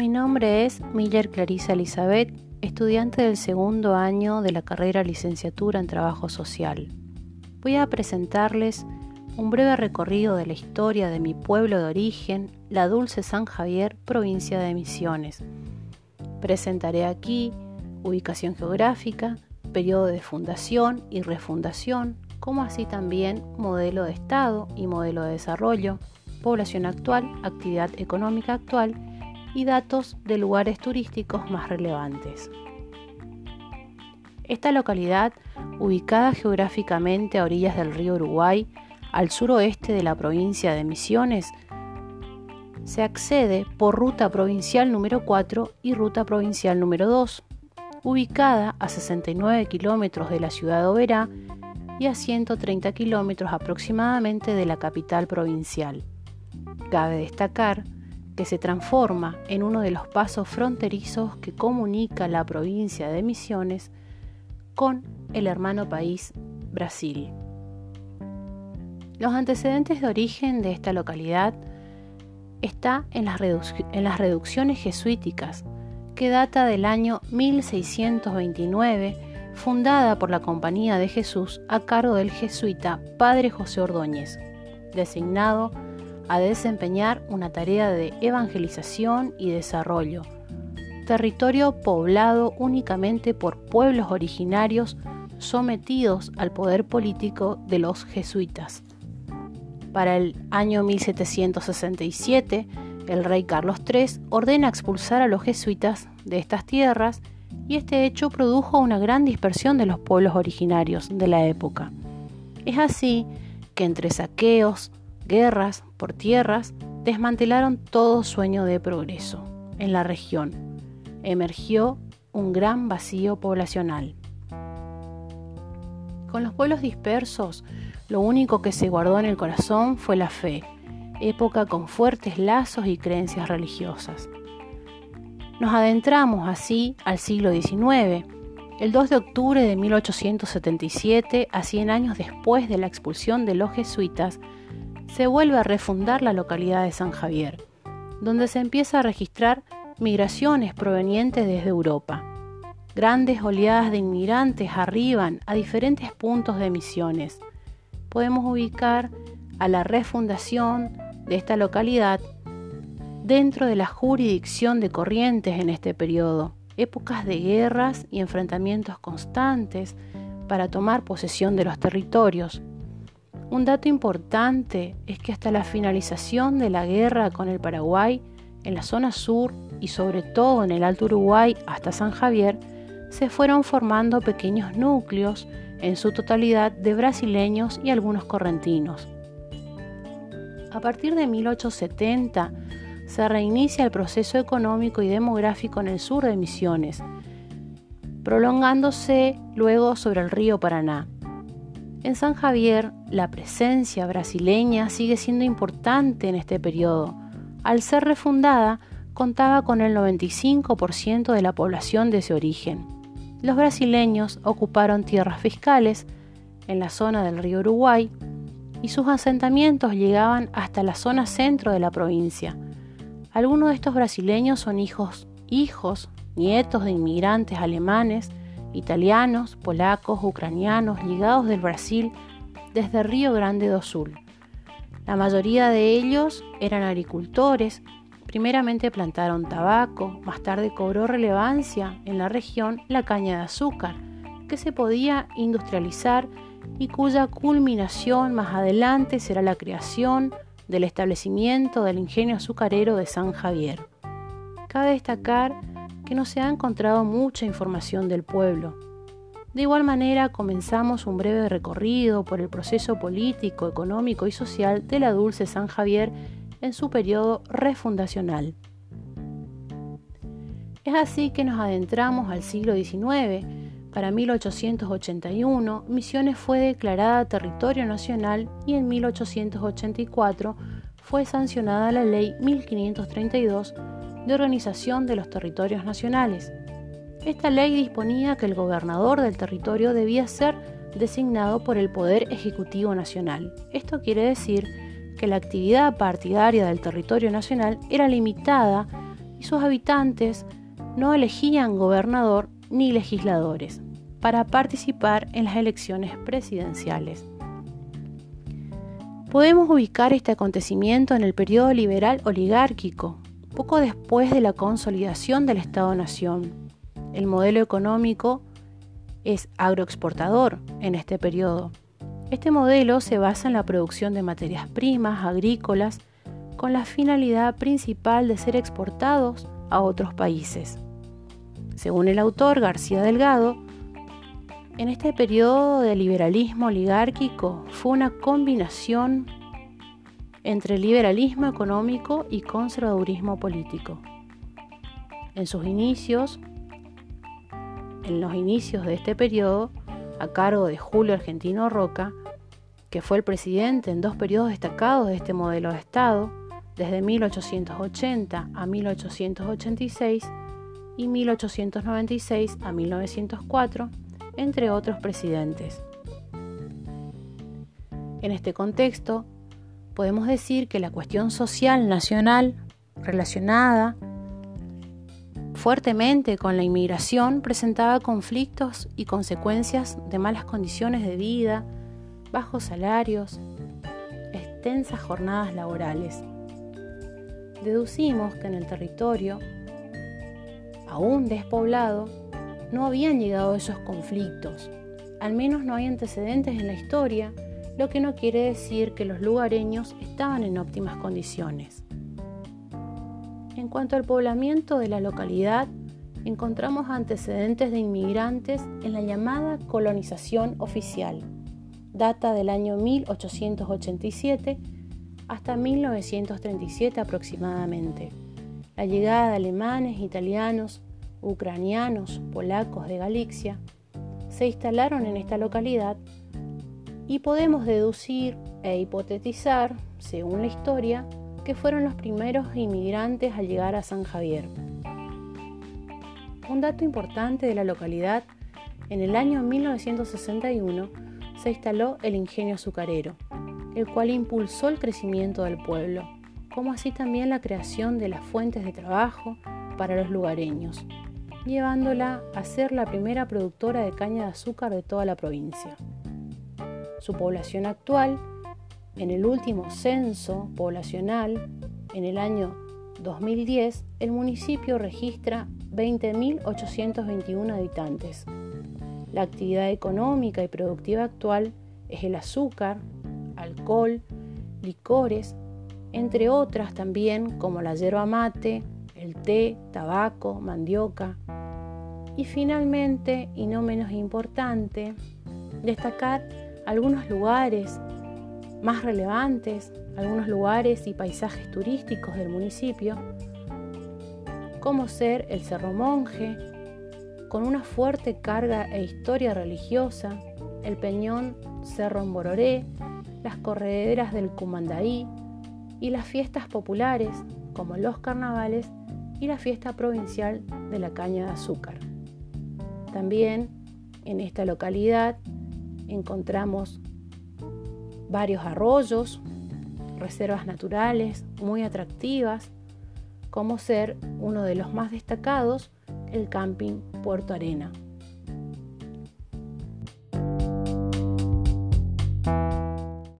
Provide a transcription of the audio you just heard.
Mi nombre es Miller Clarisa Elizabeth, estudiante del segundo año de la carrera licenciatura en Trabajo Social. Voy a presentarles un breve recorrido de la historia de mi pueblo de origen, la Dulce San Javier, provincia de Misiones. Presentaré aquí ubicación geográfica, periodo de fundación y refundación, como así también modelo de Estado y modelo de desarrollo, población actual, actividad económica actual y datos de lugares turísticos más relevantes. Esta localidad, ubicada geográficamente a orillas del río Uruguay, al suroeste de la provincia de Misiones, se accede por ruta provincial número 4 y ruta provincial número 2, ubicada a 69 kilómetros de la ciudad de Oberá y a 130 kilómetros aproximadamente de la capital provincial. Cabe destacar que se transforma en uno de los pasos fronterizos que comunica la provincia de Misiones con el hermano país Brasil. Los antecedentes de origen de esta localidad está en las, en las reducciones jesuíticas, que data del año 1629, fundada por la Compañía de Jesús a cargo del jesuita Padre José Ordóñez, designado a desempeñar una tarea de evangelización y desarrollo. Territorio poblado únicamente por pueblos originarios sometidos al poder político de los jesuitas. Para el año 1767, el rey Carlos III ordena expulsar a los jesuitas de estas tierras y este hecho produjo una gran dispersión de los pueblos originarios de la época. Es así que entre saqueos, guerras por tierras, desmantelaron todo sueño de progreso en la región. Emergió un gran vacío poblacional. Con los pueblos dispersos, lo único que se guardó en el corazón fue la fe, época con fuertes lazos y creencias religiosas. Nos adentramos así al siglo XIX. El 2 de octubre de 1877, a 100 años después de la expulsión de los jesuitas, se vuelve a refundar la localidad de San Javier, donde se empieza a registrar migraciones provenientes desde Europa. Grandes oleadas de inmigrantes arriban a diferentes puntos de misiones. Podemos ubicar a la refundación de esta localidad dentro de la jurisdicción de Corrientes en este periodo, épocas de guerras y enfrentamientos constantes para tomar posesión de los territorios, un dato importante es que hasta la finalización de la guerra con el Paraguay, en la zona sur y sobre todo en el Alto Uruguay hasta San Javier, se fueron formando pequeños núcleos, en su totalidad de brasileños y algunos correntinos. A partir de 1870 se reinicia el proceso económico y demográfico en el sur de Misiones, prolongándose luego sobre el río Paraná. En San Javier, la presencia brasileña sigue siendo importante en este periodo. Al ser refundada, contaba con el 95% de la población de ese origen. Los brasileños ocuparon tierras fiscales en la zona del río Uruguay y sus asentamientos llegaban hasta la zona centro de la provincia. Algunos de estos brasileños son hijos, hijos, nietos de inmigrantes alemanes italianos, polacos, ucranianos, ligados del Brasil desde Río Grande do Sul. La mayoría de ellos eran agricultores, primeramente plantaron tabaco, más tarde cobró relevancia en la región la caña de azúcar, que se podía industrializar y cuya culminación más adelante será la creación del establecimiento del ingenio azucarero de San Javier. Cabe destacar que no se ha encontrado mucha información del pueblo. De igual manera, comenzamos un breve recorrido por el proceso político, económico y social de la Dulce San Javier en su periodo refundacional. Es así que nos adentramos al siglo XIX. Para 1881, Misiones fue declarada territorio nacional y en 1884 fue sancionada la Ley 1532 de organización de los territorios nacionales. Esta ley disponía que el gobernador del territorio debía ser designado por el Poder Ejecutivo Nacional. Esto quiere decir que la actividad partidaria del territorio nacional era limitada y sus habitantes no elegían gobernador ni legisladores para participar en las elecciones presidenciales. Podemos ubicar este acontecimiento en el periodo liberal oligárquico, poco después de la consolidación del Estado-Nación. El modelo económico es agroexportador en este periodo. Este modelo se basa en la producción de materias primas agrícolas con la finalidad principal de ser exportados a otros países. Según el autor García Delgado, en este periodo de liberalismo oligárquico fue una combinación entre liberalismo económico y conservadurismo político. En sus inicios, en los inicios de este periodo, a cargo de Julio Argentino Roca, que fue el presidente en dos periodos destacados de este modelo de Estado, desde 1880 a 1886 y 1896 a 1904, entre otros presidentes. En este contexto, podemos decir que la cuestión social nacional relacionada fuertemente con la inmigración presentaba conflictos y consecuencias de malas condiciones de vida, bajos salarios, extensas jornadas laborales. Deducimos que en el territorio, aún despoblado, no habían llegado esos conflictos, al menos no hay antecedentes en la historia, lo que no quiere decir que los lugareños estaban en óptimas condiciones. En cuanto al poblamiento de la localidad, encontramos antecedentes de inmigrantes en la llamada colonización oficial. Data del año 1887 hasta 1937 aproximadamente. La llegada de alemanes, italianos, ucranianos, polacos de Galicia, se instalaron en esta localidad y podemos deducir e hipotetizar, según la historia, que fueron los primeros inmigrantes al llegar a San Javier. Un dato importante de la localidad, en el año 1961 se instaló el ingenio azucarero, el cual impulsó el crecimiento del pueblo, como así también la creación de las fuentes de trabajo para los lugareños, llevándola a ser la primera productora de caña de azúcar de toda la provincia. Su población actual, en el último censo poblacional, en el año 2010, el municipio registra 20.821 habitantes. La actividad económica y productiva actual es el azúcar, alcohol, licores, entre otras también como la yerba mate, el té, tabaco, mandioca. Y finalmente, y no menos importante, destacar algunos lugares más relevantes, algunos lugares y paisajes turísticos del municipio, como ser el Cerro Monje, con una fuerte carga e historia religiosa, el Peñón Cerro Mbororé, las correderas del Cumandaí y las fiestas populares como los carnavales y la fiesta provincial de la caña de azúcar. También en esta localidad encontramos varios arroyos, reservas naturales muy atractivas, como ser uno de los más destacados el camping Puerto Arena.